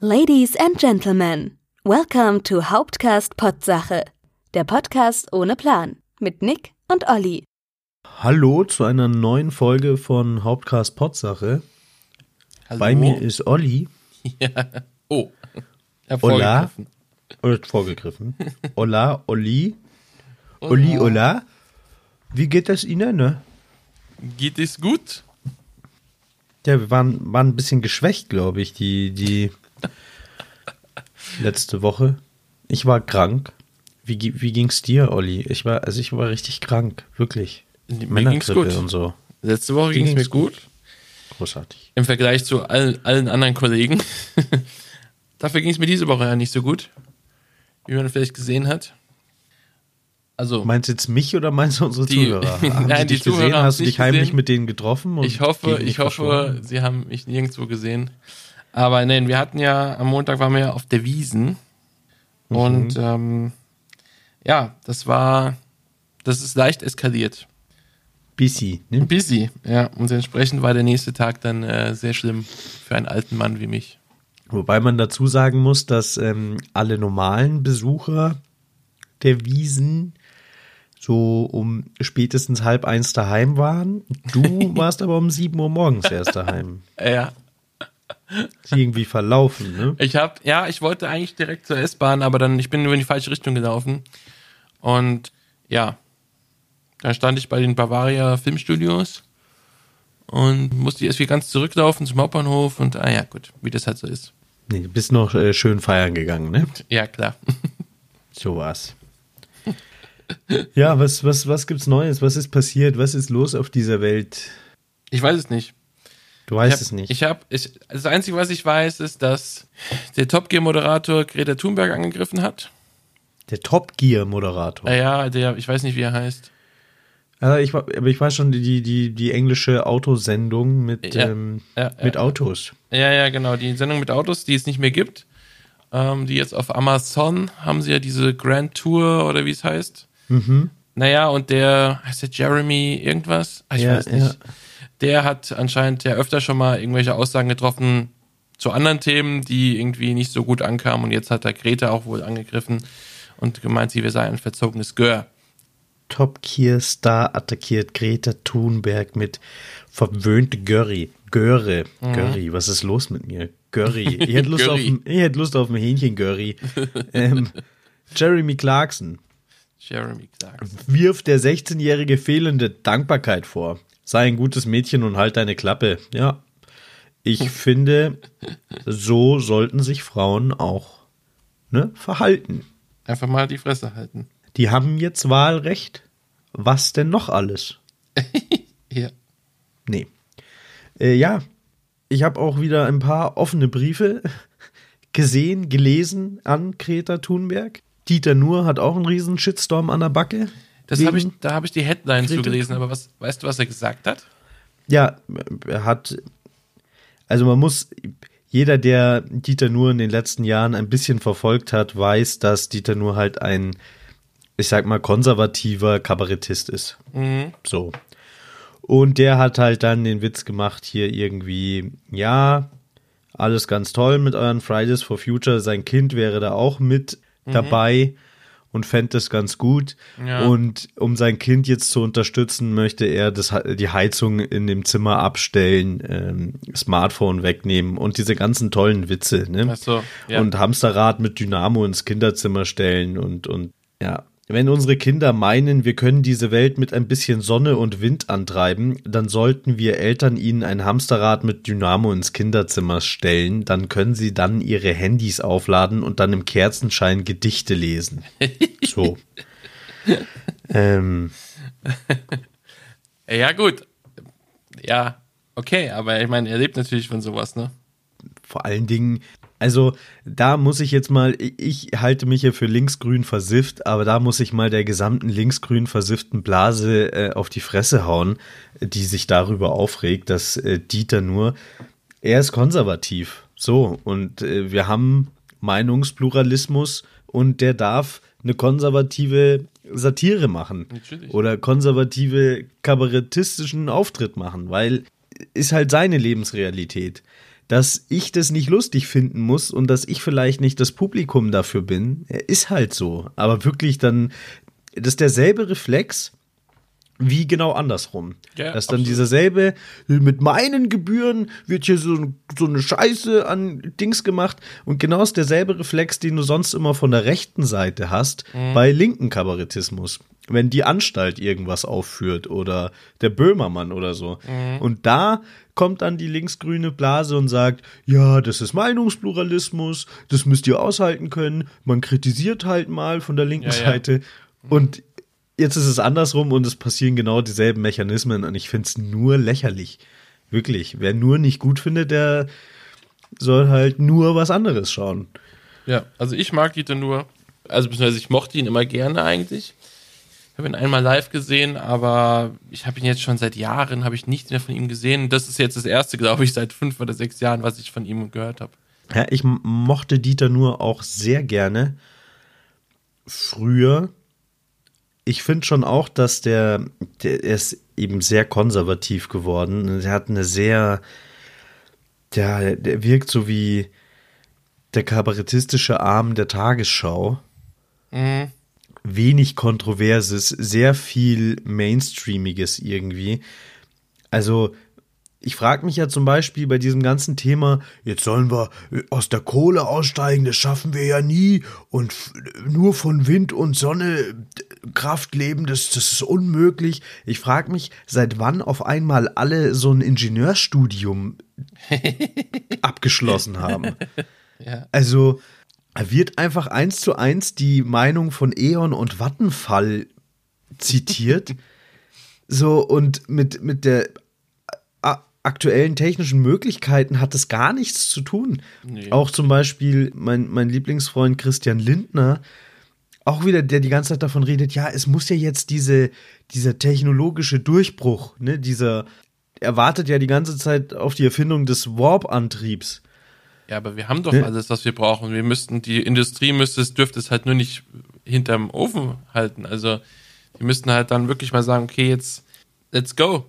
Ladies and Gentlemen, welcome to Hauptcast Potsache, der Podcast ohne Plan mit Nick und Olli. Hallo zu einer neuen Folge von Hauptcast Potsache. Hallo? Bei mir ist Olli. Ja. Oh. Hola. Hervorgegriffen. Oder vorgegriffen. Hola, Olli. Olli, hola. Wie geht es Ihnen, ne? Geht es gut? Ja, wir waren, waren ein bisschen geschwächt, glaube ich, die, die letzte Woche. Ich war krank. Wie, wie ging's dir, Olli? Ich war, also ich war richtig krank, wirklich. Mir ging's gut. und so. Letzte Woche Dir ging es mir ging's gut. Großartig. Im Vergleich zu all, allen anderen Kollegen. Dafür ging es mir diese Woche ja nicht so gut. Wie man vielleicht gesehen hat. Also, Meinst du jetzt mich oder meinst du unsere Die- Zuhörer? Haben Nein, sie die dich Zuhörer gesehen? Hast du dich heimlich gesehen. mit denen getroffen? und ich hoffe, ich hoffe, sie haben mich nirgendwo gesehen. Aber nein, wir hatten ja, am Montag waren wir ja auf der Wiesen. Mhm. Und ähm, ja, das war, das ist leicht eskaliert. Busy, ne? Busy, ja. Und entsprechend war der nächste Tag dann äh, sehr schlimm für einen alten Mann wie mich. Wobei man dazu sagen muss, dass ähm, alle normalen Besucher der Wiesen so um spätestens halb eins daheim waren. Du warst aber um sieben Uhr morgens erst daheim. Ja. Irgendwie verlaufen, ne? Ich hab, ja, ich wollte eigentlich direkt zur S-Bahn, aber dann, ich bin nur in die falsche Richtung gelaufen. Und ja, dann stand ich bei den Bavaria Filmstudios und musste erst wieder ganz zurücklaufen zum Hauptbahnhof und, ah ja, gut, wie das halt so ist. Nee, du bist noch äh, schön feiern gegangen, ne? Ja, klar. So war's. Ja, was, was, was gibt's Neues? Was ist passiert? Was ist los auf dieser Welt? Ich weiß es nicht. Du weißt hab, es nicht. Ich habe, ich, das Einzige, was ich weiß, ist, dass der Top Gear-Moderator Greta Thunberg angegriffen hat. Der Top Gear Moderator. Ja, der, ich weiß nicht, wie er heißt. Also ich, aber ich weiß schon, die, die, die englische Autosendung mit, Ja, ähm, ja, mit ja. Autos. Ja, ja, genau. Die Sendung mit Autos, die es nicht mehr gibt. Ähm, die jetzt auf Amazon haben sie ja diese Grand Tour oder wie es heißt. Mhm. Naja, und der, heißt der Jeremy irgendwas? Ah, ich Ja, weiß nicht. Der hat anscheinend ja öfter schon mal irgendwelche Aussagen getroffen zu anderen Themen, die irgendwie nicht so gut ankamen. Und jetzt hat er Greta auch wohl angegriffen und gemeint, sie sei ein verzogenes Gör. Top Gear Star attackiert Greta Thunberg mit verwöhnte Göri. Göre. Göri, was ist los mit mir? Göri. Ich hätte Lust, auf, ein- ich hätte Lust auf ein Hähnchen-Göri. ähm, Jeremy Clarkson Jeremy Clarkson. wirft der 16-jährige fehlende Dankbarkeit vor. Sei ein gutes Mädchen und halt deine Klappe. Ja. Ich finde, so sollten sich Frauen auch ne, verhalten. Einfach mal die Fresse halten. Die haben jetzt Wahlrecht. Was denn noch alles? Ja. Nee. Äh, ja, ich habe auch wieder ein paar offene Briefe gesehen, gelesen an Greta Thunberg. Dieter Nuhr hat auch einen riesen Shitstorm an der Backe. Das habe ich, da habe ich die Headline Greta zugelesen, aber was, weißt du, was er gesagt hat? Ja, er hat, also man muss, jeder, der Dieter Nuhr in den letzten Jahren ein bisschen verfolgt hat, weiß, dass Dieter Nuhr halt ein, ich sag mal, konservativer Kabarettist ist. Mhm. So. Und der hat halt dann den Witz gemacht, hier irgendwie, ja, alles ganz toll mit euren Fridays for Future. Sein Kind wäre da auch mit dabei und fände das ganz gut. Ja. Und um sein Kind jetzt zu unterstützen, möchte er das, die Heizung in dem Zimmer abstellen, ähm, Smartphone wegnehmen und diese ganzen tollen Witze. Ne? So, ja. Und Hamsterrad mit Dynamo ins Kinderzimmer stellen und, und ja. Wenn unsere Kinder meinen, wir können diese Welt mit ein bisschen Sonne und Wind antreiben, dann sollten wir Eltern ihnen ein Hamsterrad mit Dynamo ins Kinderzimmer stellen, dann können sie dann ihre Handys aufladen und dann im Kerzenschein Gedichte lesen. So. ähm, Ja, gut. Ja, okay, aber ich meine, er lebt natürlich von sowas, ne? vor allen Dingen, also da muss ich jetzt mal, ich halte mich ja für linksgrün versifft, aber da muss ich mal der gesamten linksgrün versifften Blase äh, auf die Fresse hauen, die sich darüber aufregt, dass äh, Dieter nur, er ist konservativ. So, und äh, wir haben Meinungspluralismus und der darf eine konservative Satire machen. Natürlich. Oder konservative kabarettistischen Auftritt machen, weil ist halt seine Lebensrealität. Dass ich das nicht lustig finden muss und dass ich vielleicht nicht das Publikum dafür bin, ist halt so. Aber wirklich dann, das ist derselbe Reflex, wie genau andersrum. Ja, Dass dann absolut. dieser selbe, mit meinen Gebühren wird hier so, so eine Scheiße an Dings gemacht und genau ist derselbe Reflex, den du sonst immer von der rechten Seite hast, Mhm. bei linken Kabarettismus. Wenn die Anstalt irgendwas aufführt oder der Böhmermann oder so. Mhm. Und da kommt dann die linksgrüne Blase und sagt, ja, das ist Meinungspluralismus, das müsst ihr aushalten können, man kritisiert halt mal von der linken Ja, ja. Seite. Und jetzt ist es andersrum und es passieren genau dieselben Mechanismen und ich finde es nur lächerlich. Wirklich. Wer nur nicht gut findet, der soll halt nur was anderes schauen. Ja, also ich mag Dieter nur, also beziehungsweise ich mochte ihn immer gerne eigentlich. Ich habe ihn einmal live gesehen, aber ich habe ihn jetzt schon seit Jahren, habe ich nichts mehr von ihm gesehen. Das ist jetzt das erste, glaube ich, seit fünf oder sechs Jahren, was ich von ihm gehört habe. Ja, ich mochte Dieter nur auch sehr gerne früher. Ich finde schon auch, dass der, der er ist eben sehr konservativ geworden. Er hat eine sehr, der, der wirkt so wie der kabarettistische Arm der Tagesschau. Mhm. Wenig Kontroverses, sehr viel Mainstreamiges irgendwie. Also, ich frage mich ja zum Beispiel bei diesem ganzen Thema, jetzt sollen wir aus der Kohle aussteigen, das schaffen wir ja nie und nur von Wind und Sonne äh, Kraft leben, das, das ist unmöglich. Ich frage mich, seit wann auf einmal alle so ein Ingenieurstudium abgeschlossen haben. Ja. Also wird einfach eins zu eins die Meinung von E.ON und Vattenfall zitiert. so, und mit, mit der aktuellen technischen Möglichkeiten hat das gar nichts zu tun. Nee. Auch zum Beispiel mein, mein Lieblingsfreund Christian Lindner, auch wieder, der die ganze Zeit davon redet, ja, es muss ja jetzt diese, dieser technologische Durchbruch, ne, dieser, er wartet ja die ganze Zeit auf die Erfindung des Warp-Antriebs. Ja, aber wir haben doch Ja. alles, was wir brauchen. Wir müssten, die Industrie müsste es, dürfte es halt nur nicht hinterm Ofen halten. Also, die müssten halt dann wirklich mal sagen, okay, jetzt, let's go.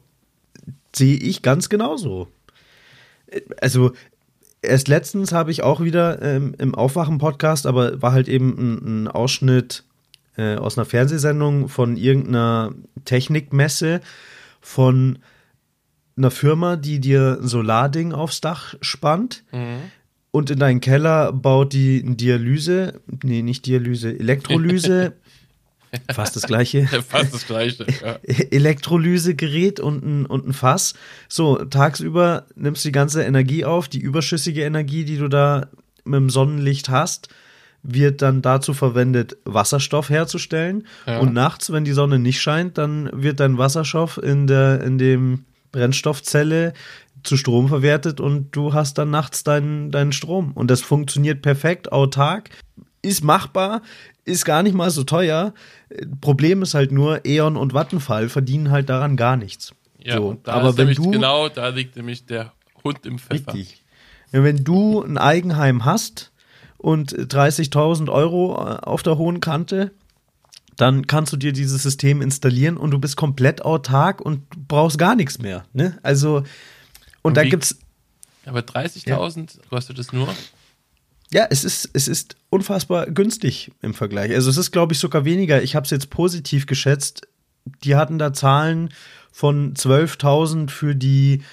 sehe ich ganz genauso. Also erst letztens habe ich auch wieder ähm, im Aufwachen-Podcast, aber war halt eben ein, ein Ausschnitt äh, aus einer Fernsehsendung von irgendeiner Technikmesse von einer Firma, die dir ein Solarding aufs Dach spannt und in deinen Keller baut die Dialyse, nee, nicht Dialyse, Elektrolyse, fast das gleiche. Fast das Gleiche. Ja. Elektrolysegerät und ein, und ein Fass. So, tagsüber nimmst du die ganze Energie auf, die überschüssige Energie, die du da mit dem Sonnenlicht hast, wird dann dazu verwendet, Wasserstoff herzustellen. Ja. Und nachts, wenn die Sonne nicht scheint, dann wird dein Wasserstoff in der, in dem Brennstoffzelle zu Strom verwertet und du hast dann nachts deinen, deinen Strom. Und das funktioniert perfekt, autark, ist machbar, ist gar nicht mal so teuer. Problem ist halt nur, E.ON und Vattenfall verdienen halt daran gar nichts. Ja, so, aber wenn du genau, da liegt nämlich der Hund im Pfeffer. Richtig. Wenn du ein Eigenheim hast und 30.000 Euro auf der hohen Kante, dann kannst du dir dieses System installieren und du bist komplett autark und brauchst gar nichts mehr. Ne? Also, und, Und da gibt's, Aber 30.000 kostet es nur? ja, es ist, es ist unfassbar günstig im Vergleich. Also es ist, glaube ich, sogar weniger. Ich habe es jetzt positiv geschätzt. Die hatten da Zahlen von 12.000 für die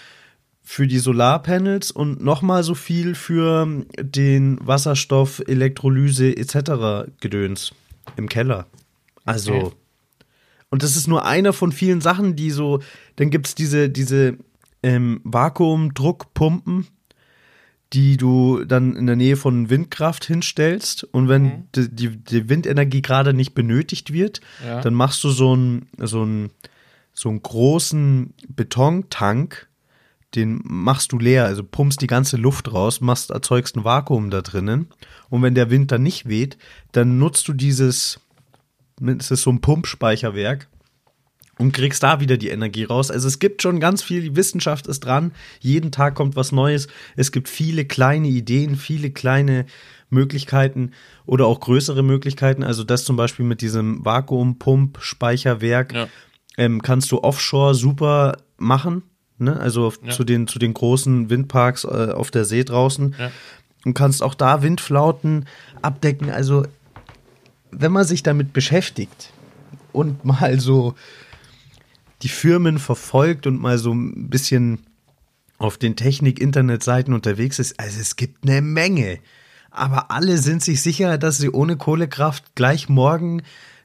für die Solarpanels und nochmal so viel für den Wasserstoff, Elektrolyse etc. Gedöns im Keller. Also, Okay. und das ist nur einer von vielen Sachen, die so, dann gibt es diese, diese ähm, Vakuumdruckpumpen, die du dann in der Nähe von Windkraft hinstellst und wenn die, die, die Windenergie gerade nicht benötigt wird, Ja. dann machst du so einen so einen so einen großen Betontank, den machst du leer, also pumpst die ganze Luft raus, machst erzeugst ein Vakuum da drinnen und wenn der Wind dann nicht weht, dann nutzt du dieses es ist so ein Pumpspeicherwerk und kriegst da wieder die Energie raus. Also es gibt schon ganz viel, die Wissenschaft ist dran, jeden Tag kommt was Neues. Es gibt viele kleine Ideen, viele kleine Möglichkeiten oder auch größere Möglichkeiten. Also das zum Beispiel mit diesem Vakuumpump-Speicherwerk Ja. ähm, kannst du offshore super machen. ne? also Ja. zu, den, zu den großen Windparks äh, auf der See draußen Ja. und kannst auch da Windflauten abdecken. Also wenn man sich damit beschäftigt und mal so die Firmen verfolgt und mal so ein bisschen auf den Technik-Internetseiten unterwegs ist, also es gibt eine Menge. Aber alle sind sich sicher, dass sie ohne Kohlekraft gleich morgen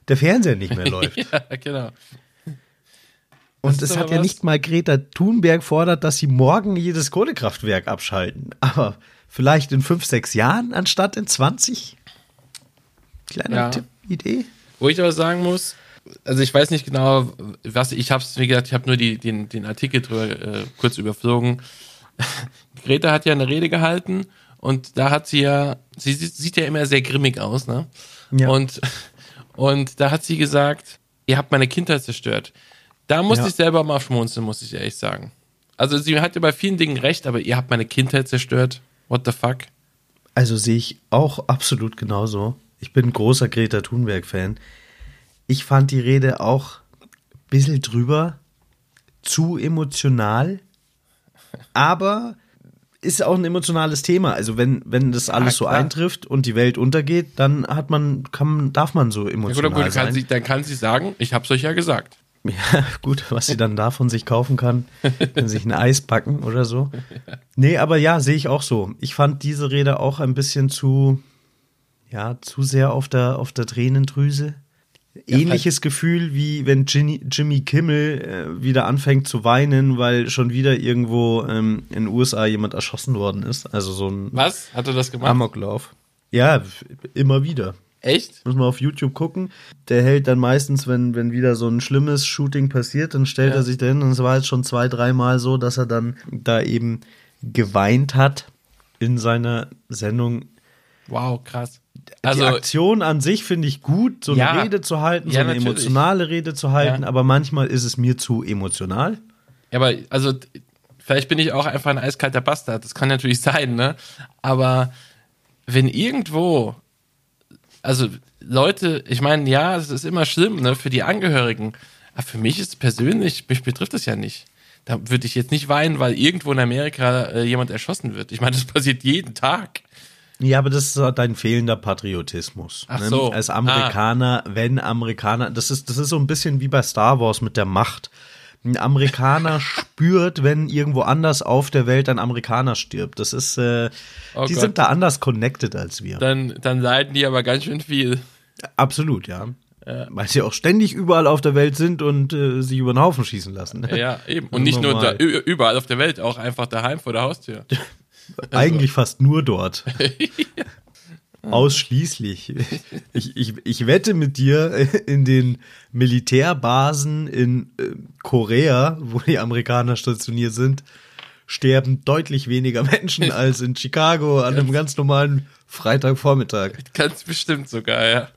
der Fernseher nicht mehr läuft. ja, genau. Und es hat ja was- nicht mal Greta Thunberg fordert, dass sie morgen jedes Kohlekraftwerk abschalten. Aber vielleicht in fünf, sechs Jahren anstatt in 20? Kleiner Ja. Idee? Wo ich aber sagen muss, also ich weiß nicht genau, was ich hab's, wie gesagt, ich habe nur die, den, den Artikel drüber äh, kurz überflogen. Greta hat ja eine Rede gehalten und da hat sie ja, sie sieht, sieht ja immer sehr grimmig aus, ne? Ja. Und, und da hat sie gesagt, ihr habt meine Kindheit zerstört. Da musste Ja. ich selber mal schmunzeln, muss ich ehrlich sagen. Also sie hat ja bei vielen Dingen recht, aber ihr habt meine Kindheit zerstört. What the fuck? Also sehe ich auch absolut genauso. Ich bin ein großer Greta Thunberg-Fan. Ich fand die Rede auch ein bisschen drüber, zu emotional, aber ist auch ein emotionales Thema. Also wenn, wenn das alles so klar. eintrifft und die Welt untergeht, dann hat man, kann, darf man so Ja, gut, emotional gut, sein. kann sie, dann kann sie sagen, ich hab's euch ja gesagt. Ja, gut, was sie dann davon sich kaufen kann, kann sich ein Eis backen oder so. Nee, aber ja, sehe ich auch so. Ich fand diese Rede auch ein bisschen zu, ja, zu sehr auf der, auf der Tränendrüse. Ähnliches Gefühl, wie wenn Jimmy, Jimmy Kimmel äh, wieder anfängt zu weinen, weil schon wieder irgendwo ähm, in den USA jemand erschossen worden ist. Also so ein Was? Hat er das gemacht? Amoklauf. Ja, immer wieder. Echt? Muss man auf YouTube gucken. Der hält dann meistens, wenn, wenn wieder so ein schlimmes Shooting passiert, dann stellt Ja. er sich dahin. Und es war jetzt schon zwei, dreimal so, dass er dann da eben geweint hat in seiner Sendung. Wow, krass. die Also, Aktion an sich finde ich gut, so eine Ja. Rede zu halten, so Ja, eine natürlich. emotionale Rede zu halten, Ja. aber manchmal ist es mir zu emotional. ja, aber, also, vielleicht bin ich auch einfach ein eiskalter Bastard. Das kann natürlich sein, ne? Aber wenn irgendwo, also Leute, ich meine, ja, es ist immer schlimm, ne, für die Angehörigen. Aber für mich ist es persönlich, mich betrifft das ja nicht. Da würde ich jetzt nicht weinen, weil irgendwo in Amerika äh, jemand erschossen wird. Ich meine, das passiert jeden Tag. Ja, aber das ist halt dein fehlender Patriotismus. Ach ne? so. Als Amerikaner, wenn Amerikaner, das ist, das ist so ein bisschen wie bei Star Wars mit der Macht. Ein Amerikaner spürt, wenn irgendwo anders auf der Welt ein Amerikaner stirbt. Das ist, äh, Oh die Gott. sind da anders connected als wir. Dann, dann leiden die aber ganz schön viel. Absolut, ja. Weil sie auch ständig überall auf der Welt sind und äh, sich über den Haufen schießen lassen. Ja, eben. Und nicht nur da, überall auf der Welt, auch einfach daheim vor der Haustür. Eigentlich fast nur dort. Ausschließlich. Ich, ich, ich wette mit dir, in den Militärbasen in äh, Korea, wo die Amerikaner stationiert sind, sterben deutlich weniger Menschen als in Chicago an einem ganz normalen Freitagvormittag. Ganz bestimmt sogar, ja.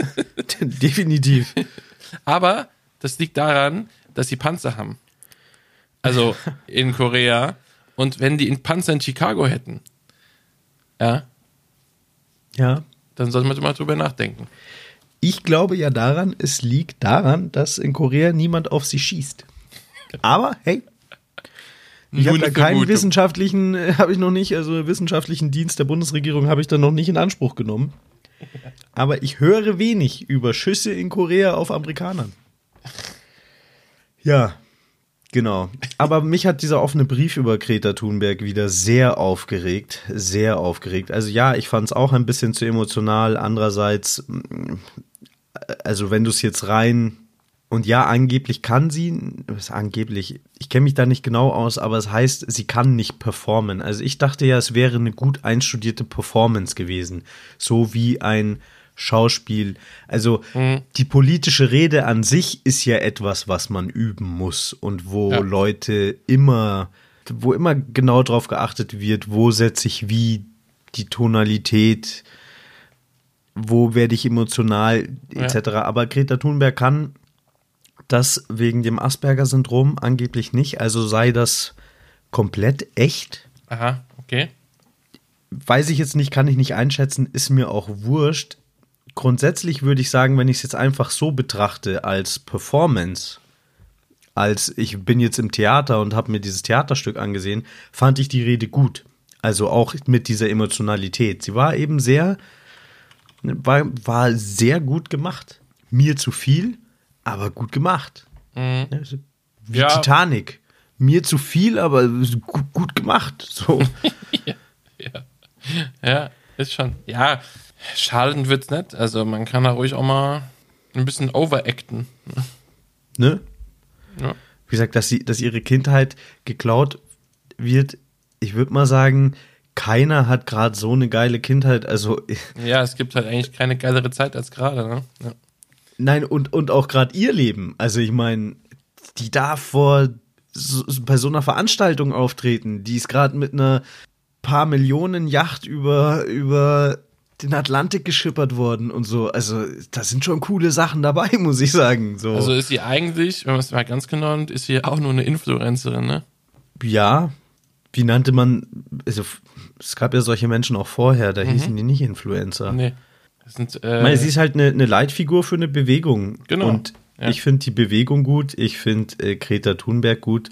Definitiv. Aber das liegt daran, dass sie Panzer haben. Also in Korea. Und wenn die in Panzer in Chicago hätten, ja, Ja. dann sollte man mal drüber nachdenken. Ich glaube ja daran, es liegt daran, dass in Korea niemand auf sie schießt. Aber hey, ich habe da eine keinen Vermutung. wissenschaftlichen, äh, habe ich noch nicht, also wissenschaftlichen Dienst der Bundesregierung habe ich da noch nicht in Anspruch genommen. Aber ich höre wenig über Schüsse in Korea auf Amerikanern. Ja, genau. Aber mich hat dieser offene Brief über Greta Thunberg wieder sehr aufgeregt, sehr aufgeregt. Also ja, ich fand es auch ein bisschen zu emotional. Andererseits, mm, also wenn du es jetzt rein und ja, angeblich kann sie, angeblich, ich kenne mich da nicht genau aus, aber es heißt, sie kann nicht performen. Also ich dachte ja, es wäre eine gut einstudierte Performance gewesen, so wie ein Schauspiel. Also die politische Rede an sich ist ja etwas, was man üben muss und wo Ja. Leute immer, wo immer genau drauf geachtet wird, wo setze ich wie die Tonalität, wo werde ich emotional etc. Aber Greta Thunberg kann das wegen dem Asperger-Syndrom angeblich nicht. Also sei das komplett echt. Aha, okay. Weiß ich jetzt nicht, kann ich nicht einschätzen, ist mir auch wurscht. Grundsätzlich würde ich sagen, wenn ich es jetzt einfach so betrachte als Performance, als ich bin jetzt im Theater und habe mir dieses Theaterstück angesehen, fand ich die Rede gut. Also auch mit dieser Emotionalität. Sie war eben sehr, war, war sehr gut gemacht. Mir zu viel, aber gut gemacht. Mhm. Wie Ja. Titanic. Mir zu viel, aber gut, gut gemacht. So. Ja, ist schon. Ja, schadend wird's nicht. Also man kann da ruhig auch mal ein bisschen overacten. ne? Ja. Wie gesagt, dass, sie, dass ihre Kindheit geklaut wird, ich würde mal sagen, keiner hat gerade so eine geile Kindheit. Also, Ja, es gibt halt eigentlich keine geilere Zeit als gerade, ne? Ja. nein, und, und auch gerade ihr Leben. Also, ich meine, die darf vor so, bei so einer Veranstaltung auftreten. Die ist gerade mit einer paar Millionen Yacht über, über den Atlantik geschippert worden und so. Also, da sind schon coole Sachen dabei, muss ich sagen. So. Also ist sie eigentlich, wenn man es mal ganz genau nimmt, ist sie auch nur eine Influencerin, ne? Ja, wie nannte man, also es gab ja solche Menschen auch vorher, da hießen die nicht Influencer. Nee. Sind, Ich äh, meine, sie ist halt eine, eine Leitfigur für eine Bewegung. Genau, Und ja. ich finde die Bewegung gut, ich finde äh, Greta Thunberg gut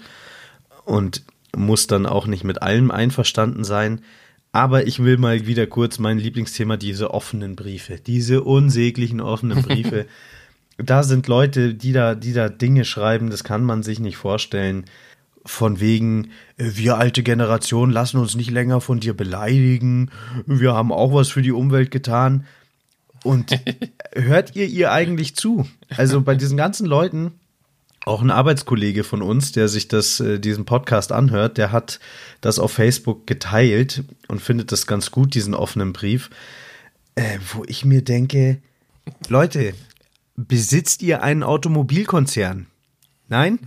und muss dann auch nicht mit allem einverstanden sein. Aber ich will mal wieder kurz mein Lieblingsthema, diese offenen Briefe, diese unsäglichen offenen Briefe. da sind Leute, die da, die da Dinge schreiben, das kann man sich nicht vorstellen. Von wegen, äh, wir alte Generation lassen uns nicht länger von dir beleidigen. Wir haben auch was für die Umwelt getan. Und hört ihr ihr eigentlich zu? Also bei diesen ganzen Leuten, auch ein Arbeitskollege von uns, der sich das, äh, diesen Podcast anhört, der hat das auf Facebook geteilt und findet das ganz gut, diesen offenen Brief, äh, wo ich mir denke, Leute, besitzt ihr einen Automobilkonzern? Nein?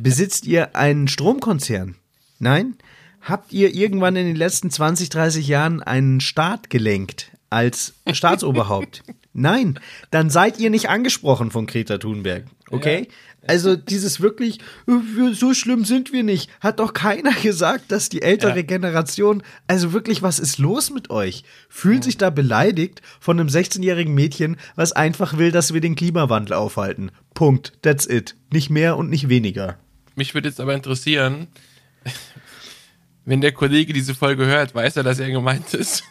Besitzt ihr einen Stromkonzern? Nein? Habt ihr irgendwann in den letzten 20, 30 Jahren einen Staat gelenkt als Staatsoberhaupt? Nein, dann seid ihr nicht angesprochen von Greta Thunberg. Okay? Also dieses wirklich, äh, so schlimm sind wir nicht, hat doch keiner gesagt, dass die ältere Ja. Generation, also wirklich, was ist los mit euch? Fühlt sich da beleidigt von einem 16-jährigen Mädchen, was einfach will, dass wir den Klimawandel aufhalten. Punkt. That's it. Nicht mehr und nicht weniger. mich würde jetzt aber interessieren, wenn der Kollege diese Folge hört, weiß er, dass er gemeint ist.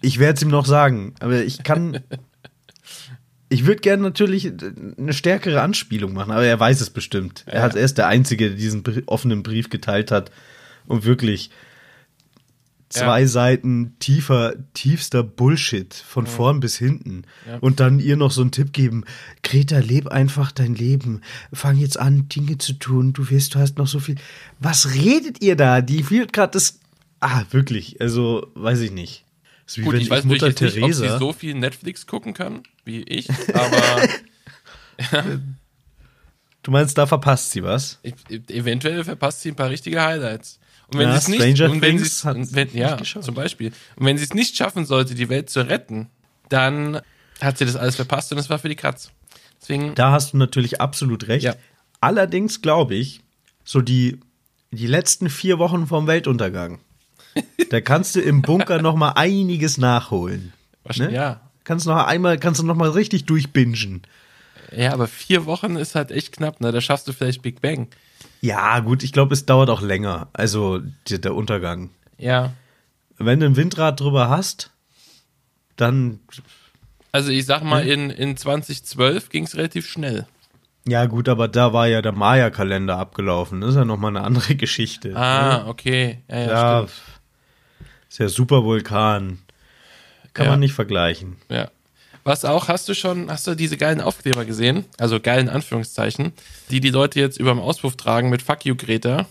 Ich werde es ihm noch sagen, aber ich kann. Ich würde gerne natürlich eine stärkere Anspielung machen, aber er weiß es bestimmt. Er, hat, er ist der Einzige, der diesen offenen Brief geteilt hat und wirklich zwei Ja. Seiten tiefer, tiefster Bullshit von vorn bis hinten. Ja. Und dann ihr noch so einen Tipp geben: Greta, leb einfach dein Leben. Fang jetzt an, Dinge zu tun. Du wirst, du hast noch so viel. Was redet ihr da? Die fühlt gerade das. Ah, wirklich. Also, weiß ich nicht. Das ist Gut, ich weiß Mutter jetzt nicht, ob Teresa. sie so viel Netflix gucken kann, wie ich, aber du meinst, da verpasst sie was? ich, eventuell verpasst sie ein paar richtige Highlights. Und wenn Ja, sie es nicht, und wenn sie wenn, nicht ja, zum Beispiel. Und wenn sie es nicht schaffen sollte, die Welt zu retten, dann hat sie das alles verpasst und es war für die Katz. Deswegen, Da hast du natürlich absolut recht. Ja. Allerdings glaube ich, so die, die letzten vier Wochen vom Weltuntergang, da kannst du im Bunker noch mal einiges nachholen. Ne? ja. Kannst noch einmal, kannst du noch mal richtig durchbingen. Ja, aber vier Wochen ist halt echt knapp, ne? Da schaffst du vielleicht Big Bang. Ja, gut, ich glaube, es dauert auch länger. Also der, der Untergang. Ja. Wenn du ein Windrad drüber hast, dann Also ich sag mal, in, in 2012 ging es relativ schnell. ja gut, aber da war ja der Maya-Kalender abgelaufen. Das ist ja noch mal eine andere Geschichte. Ah, okay. Ja, ja, ja, stimmt. Ist ja Supervulkan. Kann Ja. man nicht vergleichen. Ja. Was auch, hast du schon, hast du diese geilen Aufkleber gesehen? Also geilen Anführungszeichen, die die Leute jetzt über dem Auspuff tragen mit Fuck you, Greta.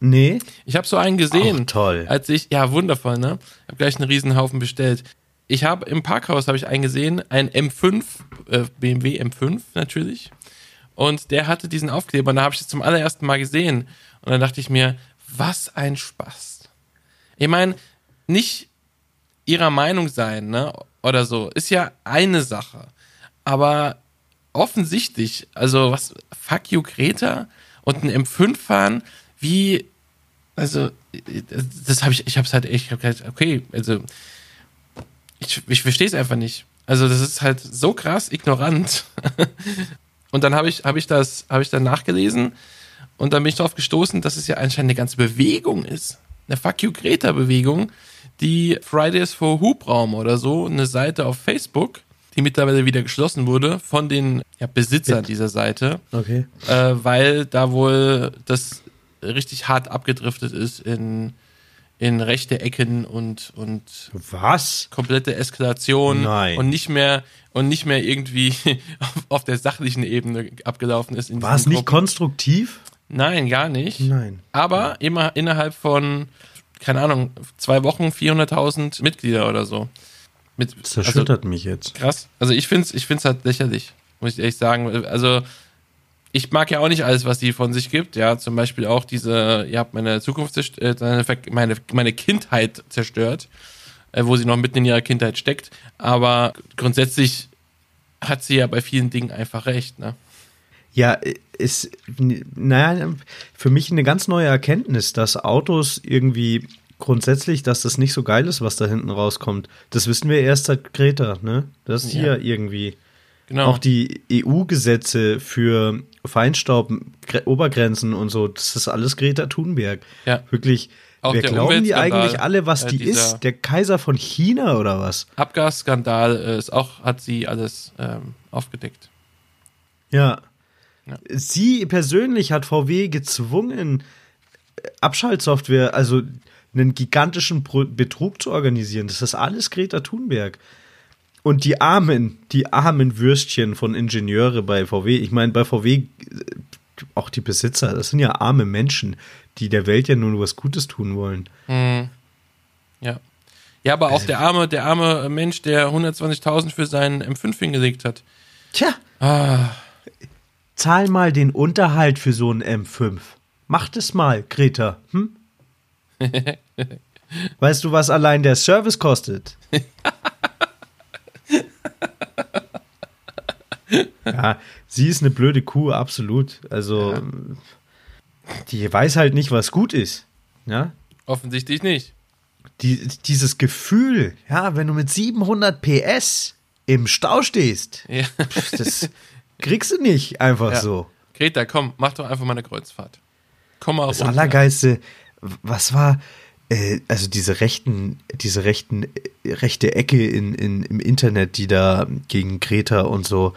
Nee, Ich habe so einen gesehen. Ach, toll. Als ich, ja, wundervoll, ne? Hab gleich einen Riesenhaufen bestellt. Ich habe im Parkhaus habe ich einen gesehen, ein M5, äh, BMW M5 natürlich. Und der hatte diesen Aufkleber und da habe ich es zum allerersten Mal gesehen. Und dann dachte ich mir, was ein Spaß. Ich meine, nicht ihrer Meinung sein, ne? Oder so, ist ja eine Sache. Aber offensichtlich, also was, fuck you, Greta und ein M5 fahren, wie, also, das habe ich, ich habe es halt echt, okay, also, ich, ich verstehe es einfach nicht. Also, das ist halt so krass ignorant. Und dann habe ich, habe ich das, habe ich dann nachgelesen und dann bin ich darauf gestoßen, dass es ja anscheinend eine ganze Bewegung ist. Eine Fuck You Greta Bewegung, die Fridays for Hubraum oder so, eine Seite auf Facebook, die mittlerweile wieder geschlossen wurde von den ja, Besitzern dieser Seite, Okay. äh, weil da wohl das richtig hart abgedriftet ist in, in rechte Ecken und, und Was? komplette Eskalation Nein. und nicht mehr und nicht mehr irgendwie auf, auf der sachlichen Ebene abgelaufen ist. War es nicht Gruppen. konstruktiv? Nein, gar nicht. Nein. Aber immer innerhalb von, keine Ahnung, zwei Wochen 400.000 Mitglieder oder so. Mit, Das also, erschüttert mich jetzt. krass. Also ich finde es ich find's halt lächerlich, muss ich ehrlich sagen. Also ich mag ja auch nicht alles, was die von sich gibt. Ja, zum Beispiel auch diese, ihr habt meine Zukunft, äh, meine, meine Kindheit zerstört, äh, wo sie noch mitten in ihrer Kindheit steckt. Aber grundsätzlich hat sie ja bei vielen Dingen einfach recht. Ne? Ja, ist, naja, für mich eine ganz neue Erkenntnis, dass Autos irgendwie grundsätzlich, dass das nicht so geil ist, was da hinten rauskommt. Das wissen wir erst seit Greta, ne? Das ist Ja. hier irgendwie. Genau. Auch die EU-Gesetze für Feinstaub, Gre- Obergrenzen und so, das ist alles Greta Thunberg. Ja. Wirklich. Auch wer glauben die eigentlich alle, was äh, die ist? Der Kaiser von China oder was? Abgasskandal äh, ist auch, hat sie alles ähm, aufgedeckt. Ja. Ja. Sie persönlich hat VW gezwungen, äh, Abschaltsoftware, also einen gigantischen Betrug zu organisieren. Das ist alles Greta Thunberg. Und die armen, die armen Würstchen von Ingenieure bei VW, ich meine, bei VW, äh, auch die Besitzer, das sind ja arme Menschen, die der Welt ja nur was Gutes tun wollen. Ja. Ja, aber auch der arme, der arme Mensch, der 120.000 für seinen M5 hingelegt hat. Tja, Ah, zahl mal den Unterhalt für so einen M5. Mach das mal, Greta. Hm? weißt du, was allein der Service kostet? ja, sie ist eine blöde Kuh, absolut. Also, die weiß halt nicht, was gut ist. Ja, offensichtlich nicht. die, dieses Gefühl, ja, wenn du mit 700 PS im Stau stehst, Ja. pf, das kriegst du nicht einfach Ja. so. Greta, komm, mach doch einfach mal eine Kreuzfahrt. Komm mal Das runter. Allergeilste, was war, äh, also diese rechten, diese rechten, äh, rechte Ecke in, in, im Internet, die da gegen Greta und so,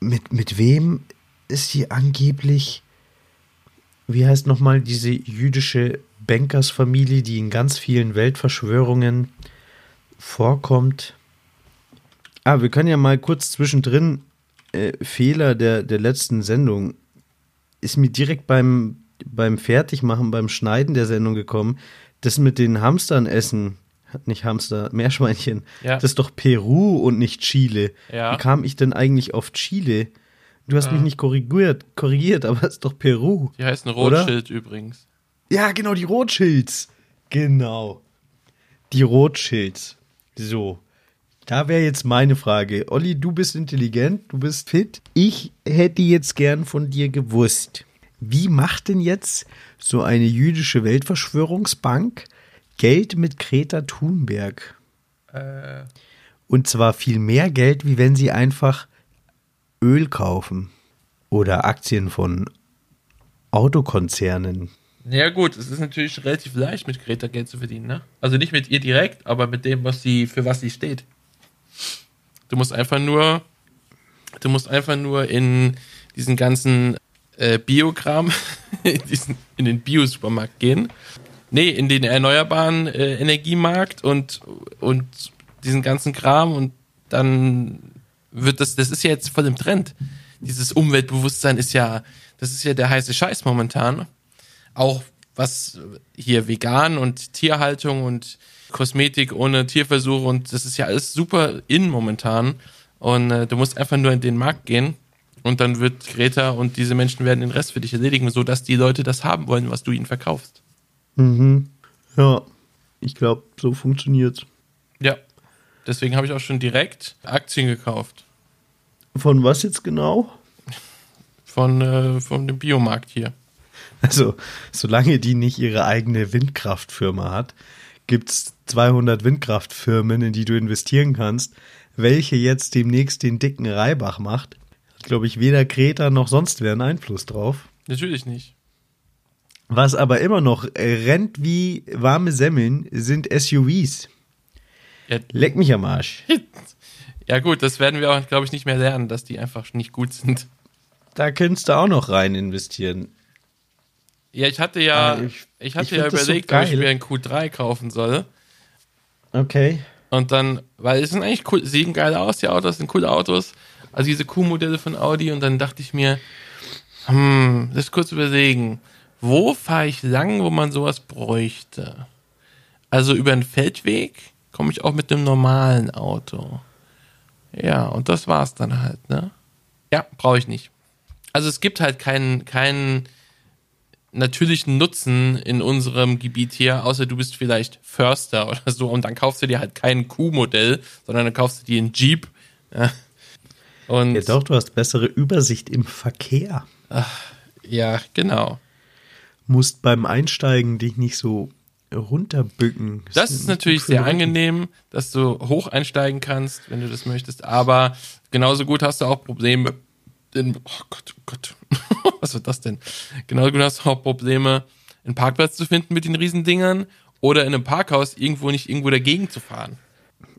mit, mit wem ist die angeblich, wie heißt nochmal diese jüdische Bankersfamilie, die in ganz vielen Weltverschwörungen vorkommt? Ah, wir können ja mal kurz zwischendrin äh, Fehler der, der letzten Sendung ist mir direkt beim, beim Fertigmachen, beim Schneiden der Sendung gekommen. Das mit den Hamstern essen, nicht Hamster, Meerschweinchen, Ja. das ist doch Peru und nicht Chile. Ja. Wie kam ich denn eigentlich auf Chile? Du hast mich nicht korrigiert, korrigiert, aber es ist doch Peru. Die heißen Oder? Rothschild übrigens. Ja, genau, die Rothschilds. Genau. Die Rothschilds. So. Da wäre jetzt meine Frage. Olli, du bist intelligent, du bist fit. Ich hätte jetzt gern von dir gewusst, wie macht denn jetzt so eine jüdische Weltverschwörungsbank Geld mit Greta Thunberg? Äh, Und zwar viel mehr Geld, wie wenn sie einfach Öl kaufen oder Aktien von Autokonzernen. ja gut, es ist natürlich relativ leicht, mit Greta Geld zu verdienen, ne? Also nicht mit ihr direkt, aber mit dem, was sie, für was sie steht. Du musst einfach nur, du musst einfach nur in diesen ganzen äh, Biokram, in, diesen, in den Bio-Supermarkt gehen. Nee, in den erneuerbaren äh, Energiemarkt und, und diesen ganzen Kram und dann wird das, das ist ja jetzt voll im Trend. Dieses Umweltbewusstsein ist ja, das ist ja der heiße Scheiß momentan. Auch was hier vegan und Tierhaltung und Kosmetik ohne Tierversuche und das ist ja alles super in momentan. Und äh, du musst einfach nur in den Markt gehen und dann wird Greta und diese Menschen werden den Rest für dich erledigen, sodass die Leute das haben wollen, was du ihnen verkaufst. Mhm. Ja, ich glaube, so funktioniert's. Ja. Deswegen habe ich auch schon direkt Aktien gekauft. Von was jetzt genau? Von, äh, von dem Biomarkt hier. Also, solange die nicht ihre eigene Windkraftfirma hat, gibt's 200 Windkraftfirmen, in die du investieren kannst. Welche jetzt demnächst den dicken Reibach macht, glaube ich, weder Greta noch sonst wer einen Einfluss drauf. Natürlich nicht. Was aber immer noch rennt wie warme Semmeln, sind SUVs. Ja, Leck mich am Arsch. ja gut, das werden wir auch, glaube ich, nicht mehr lernen, dass die einfach nicht gut sind. Da könntest du auch noch rein investieren. Ja, ich hatte ja, Ah, ich, ich- hatte ich ja das so überlegt, ob ich mir einen Q3 kaufen soll. Okay. Und dann, weil es sind eigentlich cool, sehen geil aus, die Autos sind coole Autos. Also diese Q-Modelle von Audi. Und dann dachte ich mir, hm, lass kurz überlegen, wo fahre ich lang, wo man sowas bräuchte? Also über einen Feldweg komme ich auch mit einem normalen Auto. Ja, und das war's dann halt, ne? Ja, brauche ich nicht. Also es gibt halt keinen, keinen natürlichen Nutzen in unserem Gebiet hier, außer du bist vielleicht Förster oder so und dann kaufst du dir halt kein Q-Modell, sondern dann kaufst du dir einen Jeep. Ja. Und Ja doch, du hast bessere Übersicht im Verkehr. ja, genau. Musst beim Einsteigen dich nicht so runterbücken. Das ist natürlich sehr angenehm, dass du hoch einsteigen kannst, wenn du das möchtest, aber genauso gut hast du auch Probleme. In, oh Gott, oh Gott, was wird das denn? Genauso gut hast du auch Probleme, einen Parkplatz zu finden mit den Riesendingern oder in einem Parkhaus irgendwo nicht irgendwo dagegen zu fahren.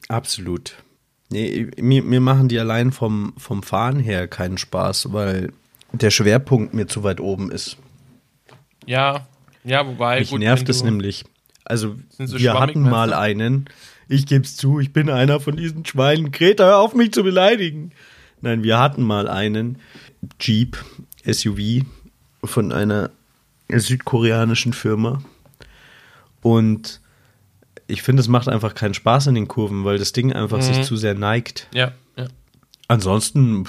Absolut. Nee, mir, mir machen die allein vom, vom Fahren her keinen Spaß, weil der Schwerpunkt mir zu weit oben ist. Ja, ja, wobei. Mich gut, nervt es du- nämlich. Also, so wir hatten mal du? einen. Ich geb's zu, ich bin einer von diesen Schweinen. Greta, hör auf mich zu beleidigen. Nein, wir hatten mal einen Jeep SUV von einer südkoreanischen Firma. Und ich finde, es macht einfach keinen Spaß in den Kurven, weil das Ding einfach Mhm. sich zu sehr neigt. Ja, ja. Ansonsten,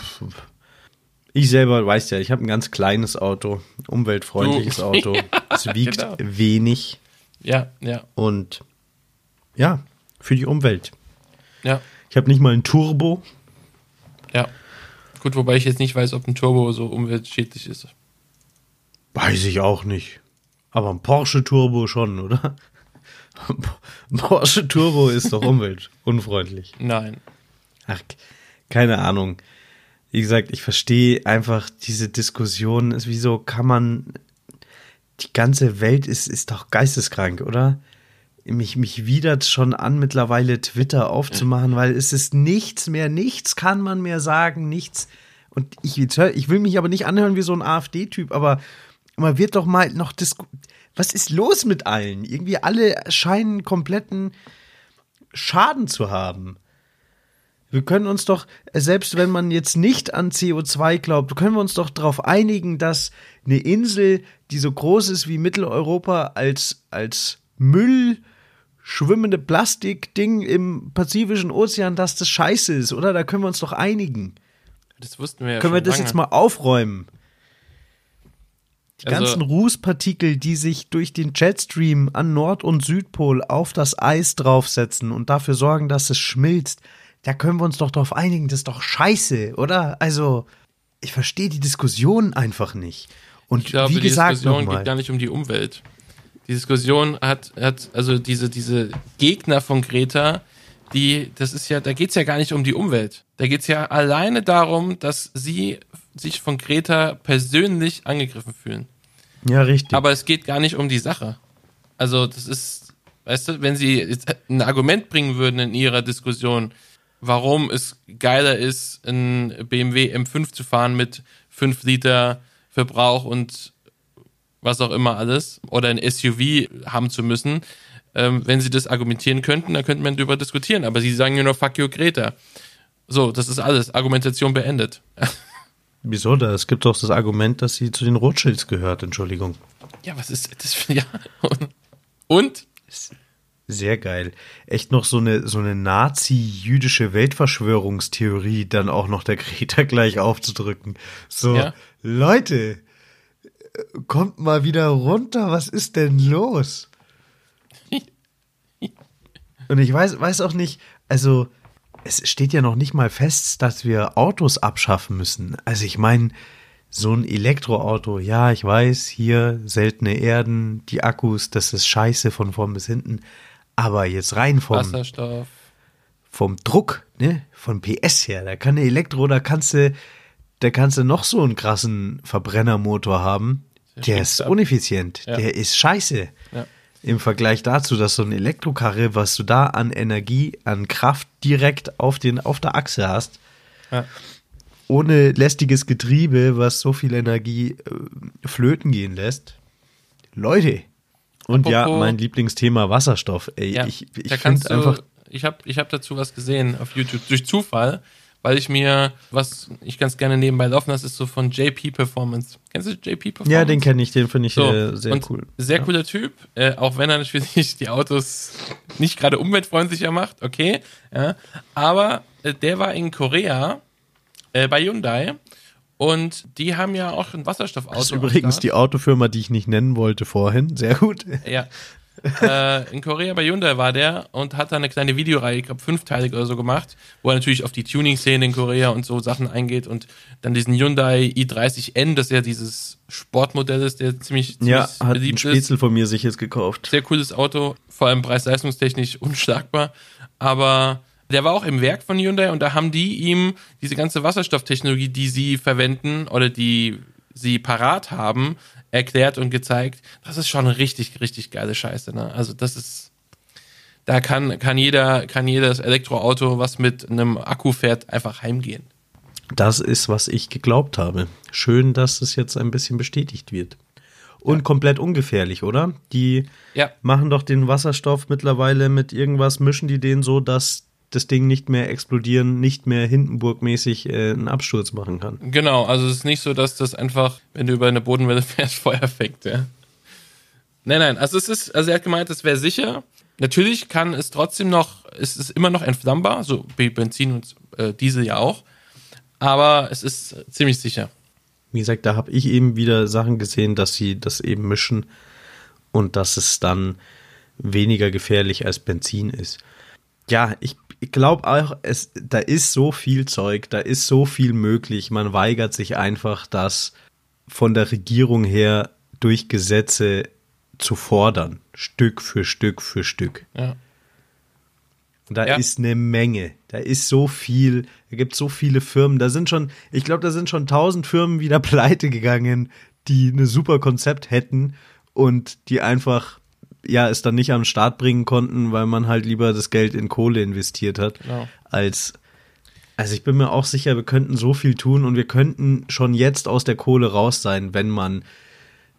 ich selber weiß ja, ich habe ein ganz kleines Auto, umweltfreundliches Du. Auto. Es wiegt genau. wenig Ja, ja, und ja, für die Umwelt. ja, Ich habe nicht mal ein Turbo. ja. Gut, wobei ich jetzt nicht weiß, ob ein Turbo so umweltschädlich ist. Weiß ich auch nicht. Aber ein Porsche Turbo schon, oder? Porsche Turbo ist doch umweltunfreundlich. Nein. Ach, keine Ahnung. Wie gesagt, ich verstehe einfach diese Diskussion. Wieso kann man. Die ganze Welt ist, ist doch geisteskrank, oder? Mich, mich widert schon an, mittlerweile Twitter aufzumachen, weil es ist nichts mehr, nichts kann man mehr sagen, nichts. Und ich, ich will mich aber nicht anhören wie so ein AfD-Typ, aber man wird doch mal noch disku Was ist los mit allen? Irgendwie alle scheinen kompletten Schaden zu haben. Wir können uns doch, selbst wenn man jetzt nicht an CO2 glaubt, können wir uns doch darauf einigen, dass eine Insel, die so groß ist wie Mitteleuropa, als, als Müll schwimmende Plastikding im Pazifischen Ozean, dass das scheiße ist, oder? Da können wir uns doch einigen. Das wussten wir ja können wir das lange. jetzt mal aufräumen? Die Also- ganzen Rußpartikel, die sich durch den Jetstream an Nord- und Südpol auf das Eis draufsetzen und dafür sorgen, dass es schmilzt, da können wir uns doch darauf einigen, das ist doch scheiße, oder? Also, ich verstehe die Diskussion einfach nicht. Und Ich glaube, wie die gesagt Diskussion nochmal, geht gar nicht um die Umwelt. Die Diskussion hat, hat also diese, diese Gegner von Greta, die, das ist ja, da geht's ja gar nicht um die Umwelt. Da geht's ja alleine darum, dass sie sich von Greta persönlich angegriffen fühlen. ja richtig. Aber es geht gar nicht um die Sache. Also, das ist, weißt du, wenn sie jetzt ein Argument bringen würden in ihrer Diskussion, warum es geiler ist, ein BMW M5 zu fahren mit 5 Liter Verbrauch und was auch immer alles, oder ein SUV haben zu müssen, ähm, wenn sie das argumentieren könnten, dann könnte man darüber diskutieren. Aber sie sagen nur noch Fuck you, Greta. So, das ist alles. Argumentation beendet. Wieso da? Es gibt doch das Argument, dass sie zu den Rothschilds gehört, Entschuldigung. Ja, was ist das für, ja. Und? Sehr geil. Echt noch so eine, so eine nazi-jüdische Weltverschwörungstheorie dann auch noch der Greta gleich aufzudrücken. So, Ja. Leute, kommt mal wieder runter, was ist denn los? Und ich weiß, weiß auch nicht, also es steht ja noch nicht mal fest, dass wir Autos abschaffen müssen. Also ich meine, so ein Elektroauto, ja, ich weiß, hier seltene Erden, die Akkus, das ist scheiße von vorn bis hinten. Aber jetzt rein vom, Wasserstoff. vom Druck, ne, von PS her, da kann eine Elektro, da kannst du da kannst du noch so einen krassen Verbrennermotor haben. Der Der ist ab. uneffizient. Ja. Der ist scheiße. Ja. Im Vergleich dazu, dass so ein Elektrokarre, was du da an Energie, an Kraft direkt auf, den, auf der Achse hast, Ja. ohne lästiges Getriebe, was so viel Energie äh, flöten gehen lässt. Leute. Und ja, Apropos- mein Lieblingsthema Wasserstoff. Ey, Ja, ich, ich finde einfach, ich habe ich hab dazu was gesehen auf YouTube, durch Zufall, weil ich mir, was ich ganz gerne nebenbei laufen lasse, ist so von JP Performance. Kennst du JP Performance? ja, den kenne ich, den finde ich So, äh, sehr und cool. Sehr cooler Typ, äh, auch wenn er natürlich die Autos nicht gerade umweltfreundlicher macht, okay. Ja, aber äh, der war in Korea äh, bei Hyundai und die haben ja auch ein Wasserstoffauto. Das ist übrigens die Autofirma, die ich nicht nennen wollte vorhin. Sehr gut. Ja. äh, in Korea bei Hyundai war der und hat da eine kleine Videoreihe, ich glaube fünfteilig oder so gemacht, wo er natürlich auf die Tuning-Szene in Korea und so Sachen eingeht und dann diesen Hyundai i30N, das ja dieses Sportmodell ist, der ziemlich, ziemlich Ja, hat ein beliebt ist. Spätzle von mir sich jetzt gekauft. Sehr cooles Auto, vor allem preis-leistungstechnisch unschlagbar. Aber der war auch im Werk von Hyundai und da haben die ihm diese ganze Wasserstofftechnologie, die sie verwenden oder die sie parat haben, erklärt und gezeigt. Das ist schon richtig, richtig geile Scheiße. Ne? Also das ist, da kann, kann jeder, kann jedes Elektroauto, was mit einem Akku fährt, einfach heimgehen. Das ist, was ich geglaubt habe. Schön, dass es jetzt ein bisschen bestätigt wird. Und komplett ungefährlich, oder? Die Ja. machen doch den Wasserstoff mittlerweile mit irgendwas, mischen die den so, dass das Ding nicht mehr explodieren, nicht mehr Hindenburg-mäßig äh, einen Absturz machen kann. Genau, also es ist nicht so, dass das einfach, wenn du über eine Bodenwelle fährst, Feuer fängt, ja. Nein, nein, also es ist, also er hat gemeint, es wäre sicher. Natürlich kann es trotzdem noch, es ist immer noch entflammbar, so wie Benzin und äh, Diesel ja auch. Aber es ist ziemlich sicher. Wie gesagt, da habe ich eben wieder Sachen gesehen, dass sie das eben mischen und dass es dann weniger gefährlich als Benzin ist. Ja, ich, ich glaube auch, es, da ist so viel Zeug, da ist so viel möglich. Man weigert sich einfach, das von der Regierung her durch Gesetze zu fordern. Stück für Stück für Stück. Ja. Da Ja. ist eine Menge. Da ist so viel. Da gibt so viele Firmen. Da sind schon, ich glaube, da sind schon tausend Firmen wieder pleite gegangen, die ein super Konzept hätten und die einfach, ja, es dann nicht am Start bringen konnten, weil man halt lieber das Geld in Kohle investiert hat, Genau. als, also ich bin mir auch sicher, wir könnten so viel tun und wir könnten schon jetzt aus der Kohle raus sein, wenn man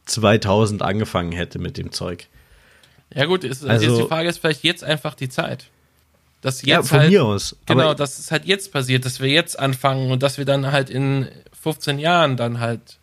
2000 angefangen hätte mit dem Zeug. Ja gut, ist, Also- jetzt die Frage ist vielleicht jetzt einfach die Zeit. Dass jetzt Ja, von halt, mir aus. Genau, dass es halt jetzt passiert, dass wir jetzt anfangen und dass wir dann halt in 15 Jahren dann halt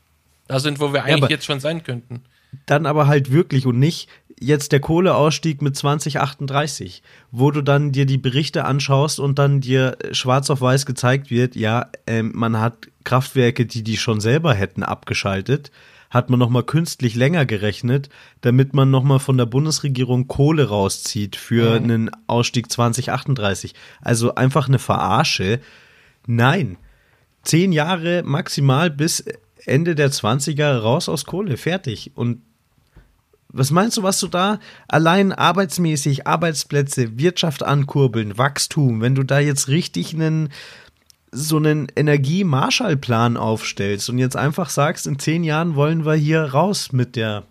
da sind, wo wir eigentlich aber- jetzt schon sein könnten. dann aber halt wirklich und nicht jetzt der Kohleausstieg mit 2038, wo du dann dir die Berichte anschaust und dann dir schwarz auf weiß gezeigt wird, ja, ähm, man hat Kraftwerke, die die schon selber hätten abgeschaltet, hat man nochmal künstlich länger gerechnet, damit man nochmal von der Bundesregierung Kohle rauszieht für einen Ausstieg 2038. Also einfach eine Verarsche. Nein, zehn Jahre maximal bis Ende der 20er raus aus Kohle, fertig. Und was meinst du, was du da allein arbeitsmäßig, Arbeitsplätze, Wirtschaft ankurbeln, Wachstum, wenn du da jetzt richtig einen so einen Energie-Marshallplan aufstellst und jetzt einfach sagst, in zehn Jahren wollen wir hier raus mit der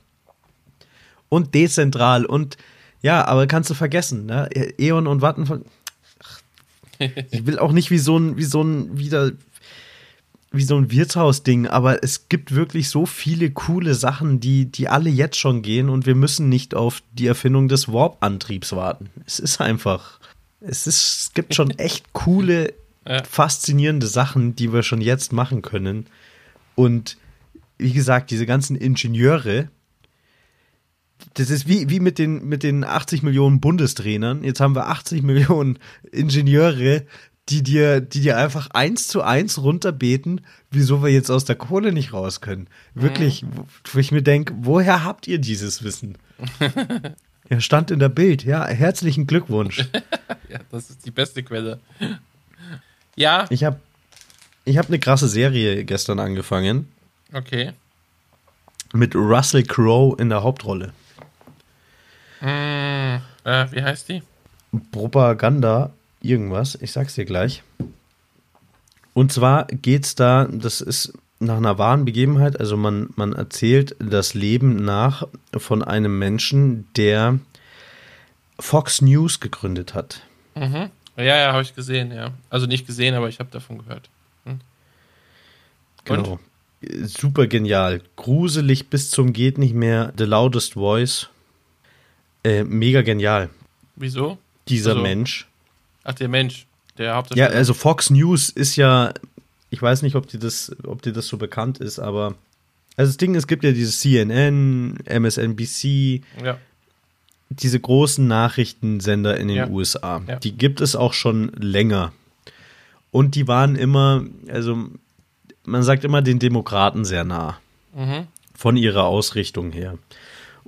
und dezentral und ja, aber kannst du vergessen, ne? E.ON und Vattenfall. Ach, Ich will auch nicht wie so ein, wie so ein, wieder, wie so ein Wirtshausding, aber es gibt wirklich so viele coole Sachen, die, die alle jetzt schon gehen und wir müssen nicht auf die Erfindung des Warp-Antriebs warten. Es ist einfach, es ist, es gibt schon echt coole, Ja. faszinierende Sachen, die wir schon jetzt machen können. Und wie gesagt, diese ganzen Ingenieure, das ist wie, wie mit, den, mit den 80 Millionen Bundestrainern. Jetzt haben wir 80 Millionen Ingenieure, die dir, die dir einfach eins zu eins runterbeten, wieso wir jetzt aus der Kohle nicht raus können. Wirklich, wo, wo ich mir denke, woher habt ihr dieses Wissen? ja, stand in der Bild. Ja, herzlichen Glückwunsch. Ja, das ist die beste Quelle. Ja, Ich habe ich hab eine krasse Serie gestern angefangen okay. mit Russell Crowe in der Hauptrolle. Hm, äh, wie heißt die? Propaganda, irgendwas, ich sag's dir gleich. Und zwar geht's da, das ist nach einer wahren Begebenheit, also man, man erzählt das Leben nach von einem Menschen, der Fox News gegründet hat. Mhm. Ja, ja, habe ich gesehen, ja. Also nicht gesehen, aber ich habe davon gehört. Hm. Genau. Super genial. Gruselig bis zum geht nicht mehr. The Loudest Voice. Äh, mega genial. Wieso? Dieser Also- Mensch. Ach, der Mensch, der Ja, Hauptdarsteller. also Fox News ist ja, ich weiß nicht, ob dir das, ob dir das so bekannt ist, aber also das Ding, es gibt ja dieses CNN, MSNBC, ja. diese großen Nachrichtensender in den Ja. USA. Ja. Die gibt es auch schon länger. Und die waren immer, also man sagt immer den Demokraten sehr nah. Mhm. Von ihrer Ausrichtung her.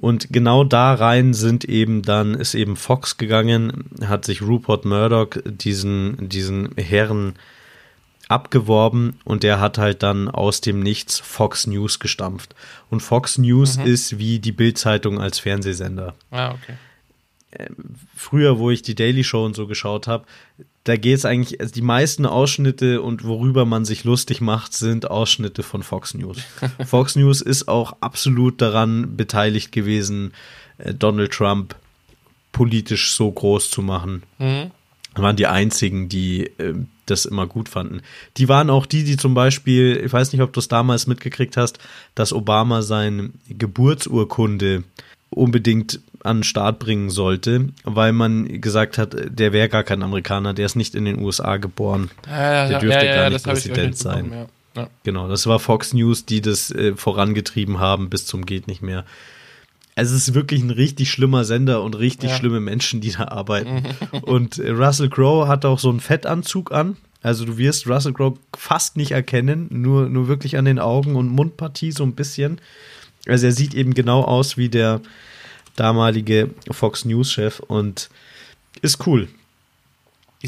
Und genau da rein sind eben dann, ist eben Fox gegangen, hat sich Rupert Murdoch diesen, diesen Herren abgeworben und der hat halt dann aus dem Nichts Fox News gestampft. Und Fox News ist wie die Bild-Zeitung als Fernsehsender Ah, okay. früher, wo ich die Daily Show und so geschaut habe, da geht es eigentlich, also die meisten Ausschnitte und worüber man sich lustig macht, sind Ausschnitte von Fox News. Fox News ist auch absolut daran beteiligt gewesen, äh, Donald Trump politisch so groß zu machen. Mhm. Waren die einzigen, die äh, das immer gut fanden. Die waren auch die, die zum Beispiel, ich weiß nicht, ob du es damals mitgekriegt hast, dass Obama seine Geburtsurkunde unbedingt an den Start bringen sollte, weil man gesagt hat, der wäre gar kein Amerikaner, der ist nicht in den USA geboren. Ja, Der dürfte ja, gar ja, nicht hab ich Präsident sein. Genau, das war Fox News, die das äh, vorangetrieben haben bis zum geht nicht mehr. Also es ist wirklich ein richtig schlimmer Sender und richtig schlimme Menschen, die da arbeiten. und äh, Russell Crowe hat auch so einen Fettanzug an. Also du wirst Russell Crowe fast nicht erkennen, nur, nur wirklich an den Augen und Mundpartie so ein bisschen. Also er sieht eben genau aus wie der damalige Fox News-Chef und ist cool.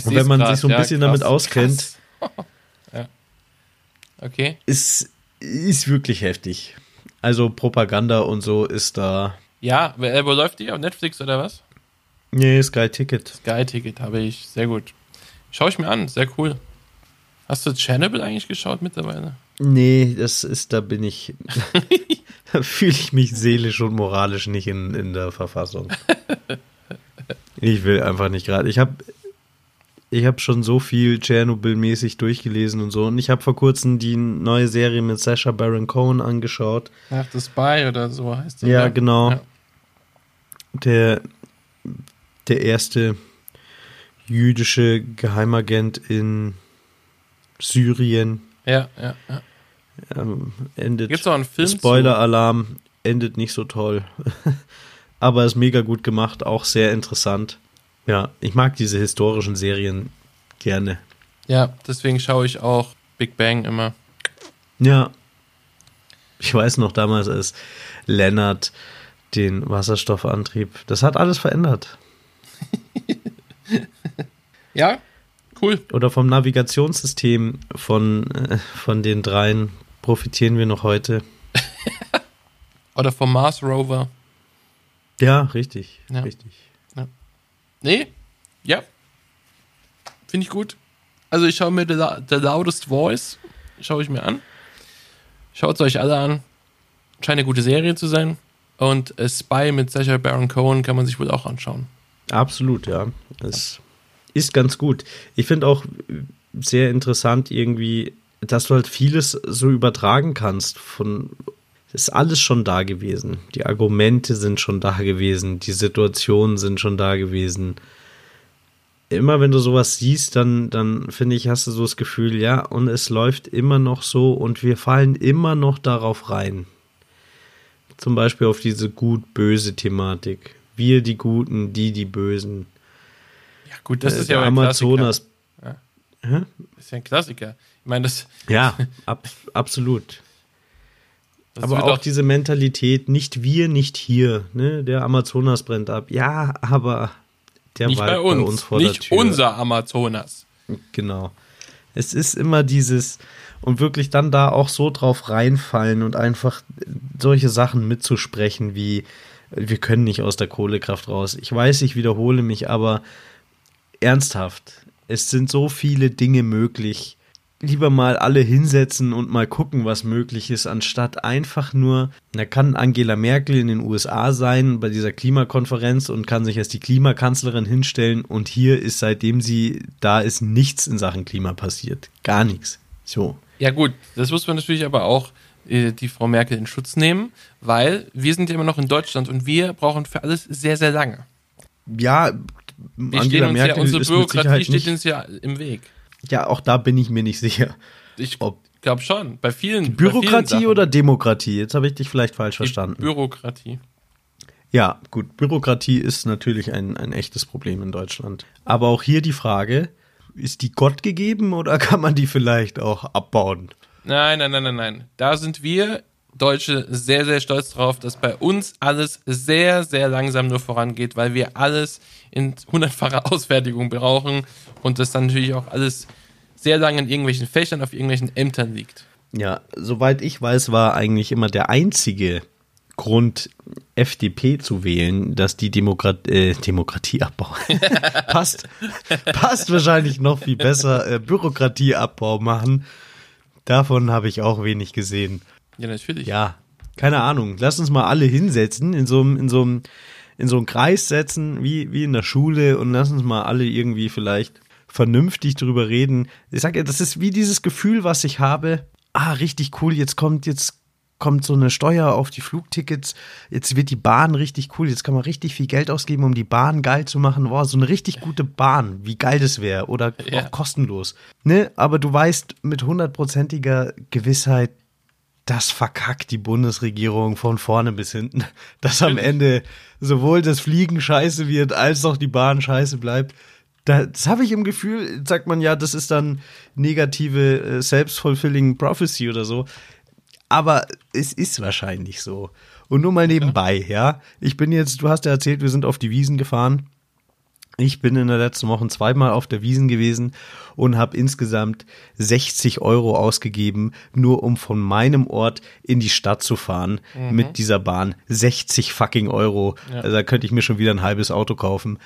Und wenn man grad, sich so ein ja, bisschen krass, damit auskennt- ja. Okay. Ist, ist wirklich heftig. Also Propaganda und so ist da. Ja, wer- äh, wo läuft die? Auf Netflix oder was? Nee, Sky Ticket. Sky-Ticket habe ich. Sehr gut. Schau ich mir an. Sehr cool. Hast du Chernobyl eigentlich geschaut mittlerweile? Nee, das ist, da bin ich. da fühle ich mich seelisch und moralisch nicht in, in der Verfassung. Ich will einfach nicht gerade. Ich habe ich hab schon so viel Tschernobyl-mäßig durchgelesen und so. Und ich habe vor kurzem die neue Serie mit Sacha Baron Cohen angeschaut. Ach, The Spy oder so heißt die. Ja, ne? genau. Ja. Der, der erste jüdische Geheimagent in Syrien Ja, ja, ja. Ähm, endet. Gibt's auch einen Film zu? Spoiler-Alarm endet nicht so toll. Aber ist mega gut gemacht, auch sehr interessant. Ja, ich mag diese historischen Serien gerne. Ja, deswegen schaue ich auch Big Bang immer. Ja. Ich weiß noch damals, als Lennart den Wasserstoffantrieb, das hat alles verändert. Ja, cool. Oder vom Navigationssystem von, äh, von den dreien profitieren wir noch heute. Oder vom Mars Rover. Ja, richtig, Ja. richtig. Nee, ja. Finde ich gut. Also ich schaue mir The, The Loudest Voice, schaue ich mir an. Schaut es euch alle an. Scheint eine gute Serie zu sein. Und Spy mit Sacha Baron Cohen kann man sich wohl auch anschauen. Absolut, ja. Es ist ganz gut. Ich finde auch sehr interessant irgendwie, dass du halt vieles so übertragen kannst von ist alles schon da gewesen. Die Argumente sind schon da gewesen, die Situationen sind schon da gewesen. Immer wenn du sowas siehst, dann, dann finde ich, hast du so das Gefühl, ja, und es läuft immer noch so und wir fallen immer noch darauf rein. Zum Beispiel auf diese gut-böse Thematik. Wir die Guten, die die Bösen. Ja, gut, das Äh, ist ja Amazonas. Klassiker. Hä? Das ist ja ein Klassiker. Ich meine, das, Ja, ab, absolut. das aber wird auch diese Mentalität, nicht wir, nicht hier. Ne? Der Amazonas brennt ab. Ja, aber der nicht Wald bei uns, vor nicht der Tür. unser Amazonas. Genau. Es ist immer dieses und wirklich dann da auch so drauf reinfallen und einfach solche Sachen mitzusprechen wie wir können nicht aus der Kohlekraft raus. Ich weiß, ich wiederhole mich, aber ernsthaft, es sind so viele Dinge möglich, lieber mal alle hinsetzen und mal gucken, was möglich ist, anstatt einfach nur, da kann Angela Merkel in den USA sein bei dieser Klimakonferenz und kann sich als die Klimakanzlerin hinstellen und hier ist seitdem sie da ist nichts in Sachen Klima passiert. Gar nichts. So. Ja gut, das muss man natürlich aber auch äh, die Frau Merkel in Schutz nehmen, weil wir sind ja immer noch in Deutschland und wir brauchen für alles sehr, sehr lange. Ja, Wir Angela Merkel ja, unsere Bürokratie steht uns ja im Weg. Ja, auch da bin ich mir nicht sicher. Ich glaube schon. Bei vielen. bei vielen Bürokratie oder Demokratie? Jetzt habe ich dich vielleicht falsch Die verstanden. Bürokratie. Ja, gut, Bürokratie ist natürlich ein, ein echtes Problem in Deutschland. Aber auch hier die Frage, ist die Gott gegeben oder kann man die vielleicht auch abbauen? Nein, nein, nein, nein, nein. Da sind wir Deutsche sehr, sehr stolz drauf, dass bei uns alles sehr, sehr langsam nur vorangeht, weil wir alles in hundertfacher Ausfertigung brauchen und das dann natürlich auch alles sehr lange in irgendwelchen Fächern auf irgendwelchen Ämtern liegt. Ja, soweit ich weiß, war eigentlich immer der einzige Grund, FDP zu wählen, dass die Demokrat äh, Demokratie abbauen. passt, passt wahrscheinlich noch viel besser. Äh, Bürokratieabbau machen. Davon habe ich auch wenig gesehen. Ja, natürlich. Ja, keine Ahnung. Lass uns mal alle hinsetzen, in so einem, in so einem, in so einem Kreis setzen, wie, wie in der Schule und lass uns mal alle irgendwie vielleicht vernünftig drüber reden. Ich sag ja, das ist wie dieses Gefühl, was ich habe. Ah, richtig cool, jetzt kommt, jetzt kommt so eine Steuer auf die Flugtickets, jetzt wird die Bahn richtig cool, jetzt kann man richtig viel Geld ausgeben, um die Bahn geil zu machen. Boah, so eine richtig gute Bahn, wie geil das wäre oder Ja. auch kostenlos. Ne? Aber du weißt mit hundertprozentiger Gewissheit, das verkackt die Bundesregierung von vorne bis hinten. Dass am Ende sowohl das Fliegen scheiße wird, als auch die Bahn scheiße bleibt. Da- Das habe ich im Gefühl, sagt man ja, das ist dann negative äh, self-fulfilling prophecy oder so. Aber es ist wahrscheinlich so. Und nur mal nebenbei, ja. Ich bin jetzt, du hast ja erzählt, wir sind auf die Wiesen gefahren. Ich bin in der letzten Woche zweimal auf der Wiesen gewesen und habe insgesamt 60 Euro ausgegeben, nur um von meinem Ort in die Stadt zu fahren mit dieser Bahn. 60 fucking Euro. Also da könnte ich mir schon wieder ein halbes Auto kaufen.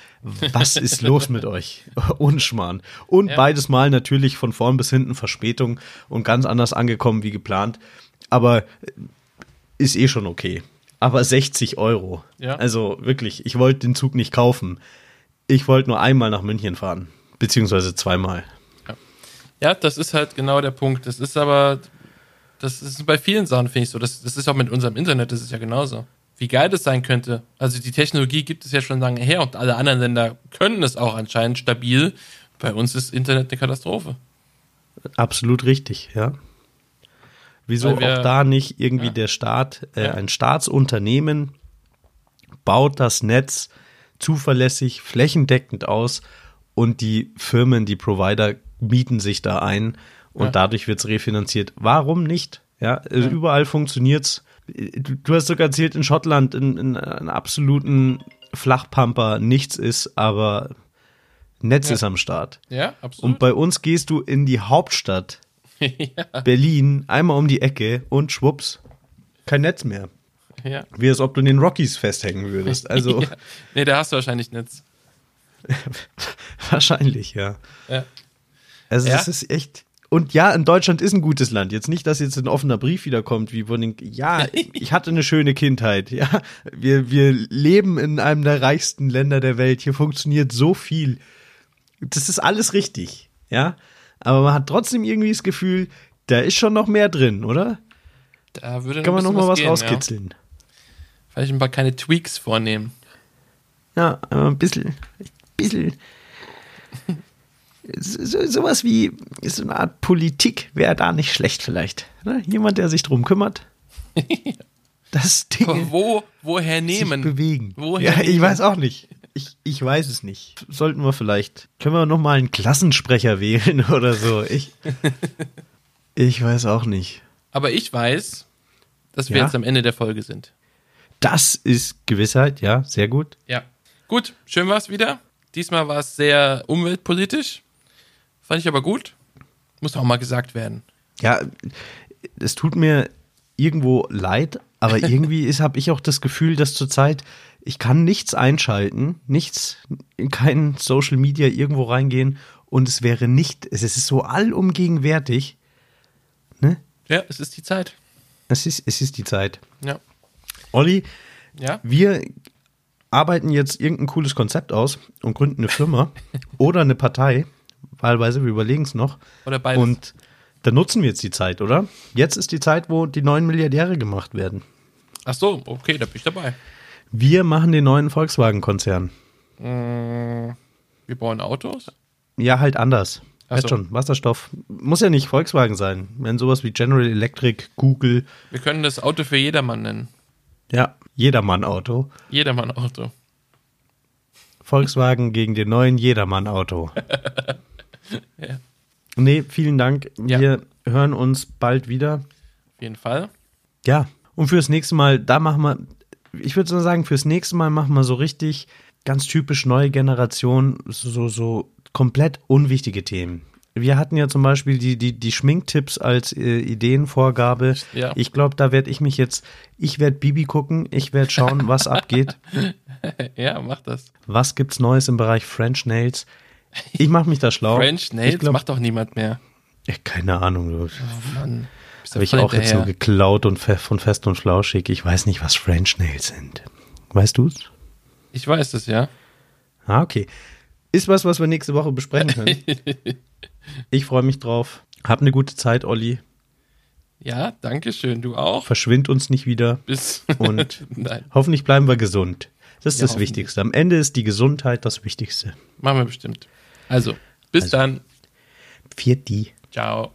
Was ist los mit euch? Unschmarrn. Und Ja. beides Mal natürlich von vorn bis hinten Verspätung und ganz anders angekommen wie geplant. Aber ist eh schon okay. Aber 60 Euro. Ja. Also wirklich, ich wollte den Zug nicht kaufen. Ich wollte nur einmal nach München fahren. Beziehungsweise zweimal. Ja, das ist halt genau der Punkt. Das ist aber, das ist bei vielen Sachen, finde ich so. Das, das ist auch mit unserem Internet, das ist ja genauso. Wie geil das sein könnte. Also die Technologie gibt es ja schon lange her und alle anderen Länder können es auch anscheinend stabil. Bei uns ist Internet eine Katastrophe. Absolut richtig, ja. Wieso wir- auch da nicht irgendwie Ja. der Staat, äh, Ja. ein Staatsunternehmen baut das Netz zuverlässig, flächendeckend aus und die Firmen, die Provider mieten sich da ein und Ja. dadurch wird es refinanziert. Warum nicht? Ja, also überall funktioniert's. Du, du hast sogar erzählt, in Schottland in, in einem absoluten Flachpamper nichts ist, aber Netz Ja. ist am Start. Ja, Und absolut. bei uns gehst du in die Hauptstadt Berlin einmal um die Ecke und schwupps, kein Netz mehr. Ja. Wie als ob du in den Rockies festhängen würdest. Also ja. Nee, da hast du wahrscheinlich Netz. wahrscheinlich, ja. Ja. Also Ja? das ist echt. Und ja, in Deutschland ist ein gutes Land. Jetzt nicht, dass jetzt ein offener Brief wiederkommt, wie von den. Ja, ich hatte eine schöne Kindheit. Ja, wir, wir leben in einem der reichsten Länder der Welt. Hier funktioniert so viel. Das ist alles richtig. Ja, aber man hat trotzdem irgendwie das Gefühl, da ist schon noch mehr drin, oder? Da würde Kann man noch mal was bisschen rauskitzeln. Ja. Vielleicht ein paar kleine Tweaks vornehmen. Ja, ein bisschen, ein bisschen. So, sowas wie so eine Art Politik wäre da nicht schlecht vielleicht. Ne? Jemand, der sich drum kümmert. Das Aber wo, woher nehmen? bewegen. Woher ja, ich nehmen? weiß auch nicht. Ich, ich weiß es nicht. Sollten wir vielleicht. Können wir noch mal einen Klassensprecher wählen oder so? Ich, ich weiß auch nicht. Aber ich weiß, dass wir Ja? jetzt am Ende der Folge sind. Das ist Gewissheit, ja, sehr gut. Ja. Gut, schön war's wieder. Diesmal war es sehr umweltpolitisch. Fand ich aber gut. Muss auch mal gesagt werden. Ja, es tut mir irgendwo leid, aber irgendwie ist habe ich auch das Gefühl, dass zurzeit ich kann nichts einschalten, nichts in kein Social Media irgendwo reingehen, und es wäre nicht, es ist so allumgegenwärtig. Ne? Ja, es ist die Zeit. Es ist, es ist die Zeit. Ja. Olli, Ja. wir arbeiten jetzt irgendein cooles Konzept aus und gründen eine Firma oder eine Partei. Wahlweise, wir überlegen es noch. Oder beides. Und da nutzen wir jetzt die Zeit, oder? Jetzt ist die Zeit, wo die neuen Milliardäre gemacht werden. Ach so, okay, da bin ich dabei. Wir machen den neuen Volkswagen-Konzern. Wir bauen Autos. Ja, halt anders. Ach Weißt so. schon, Wasserstoff. Muss ja nicht Volkswagen sein. Wenn sowas wie General Electric, Google, Wir können das Auto für jedermann nennen. Ja, Jedermann-Auto. Jedermann-Auto. Volkswagen gegen den neuen Jedermann-Auto. Ja. Nee, vielen Dank. Ja. Wir hören uns bald wieder. Auf jeden Fall. Ja, und fürs nächste Mal, da machen wir, ich würde so sagen, fürs nächste Mal machen wir so richtig ganz typisch neue Generation, so, so komplett unwichtige Themen. Wir hatten ja zum Beispiel die, die, die Schminktipps als äh, Ideenvorgabe. Ja. Ich glaube, da werde ich mich jetzt, ich werde Bibi gucken, ich werde schauen, was abgeht. Ja, mach das. Was gibt's Neues im Bereich French Nails? Ich mache mich da schlau. French Nails glaub, macht doch niemand mehr. Ja, keine Ahnung. Oh Mann. Habe ich auch jetzt so hinterher. geklaut und von fest und flauschig. Ich weiß nicht, was French Nails sind. Weißt du's? Ich weiß es, ja. Ah, okay. Ist was, was wir nächste Woche besprechen können. ich freue mich drauf. Hab eine gute Zeit, Olli. Ja, danke schön. Du auch. Verschwind uns nicht wieder. Bis. Und Nein, hoffentlich bleiben wir gesund. Das ist Ja, das. Wichtigste. Am Ende ist die Gesundheit das Wichtigste. machen wir bestimmt. Also, bis Also. dann. Viert die. Ciao.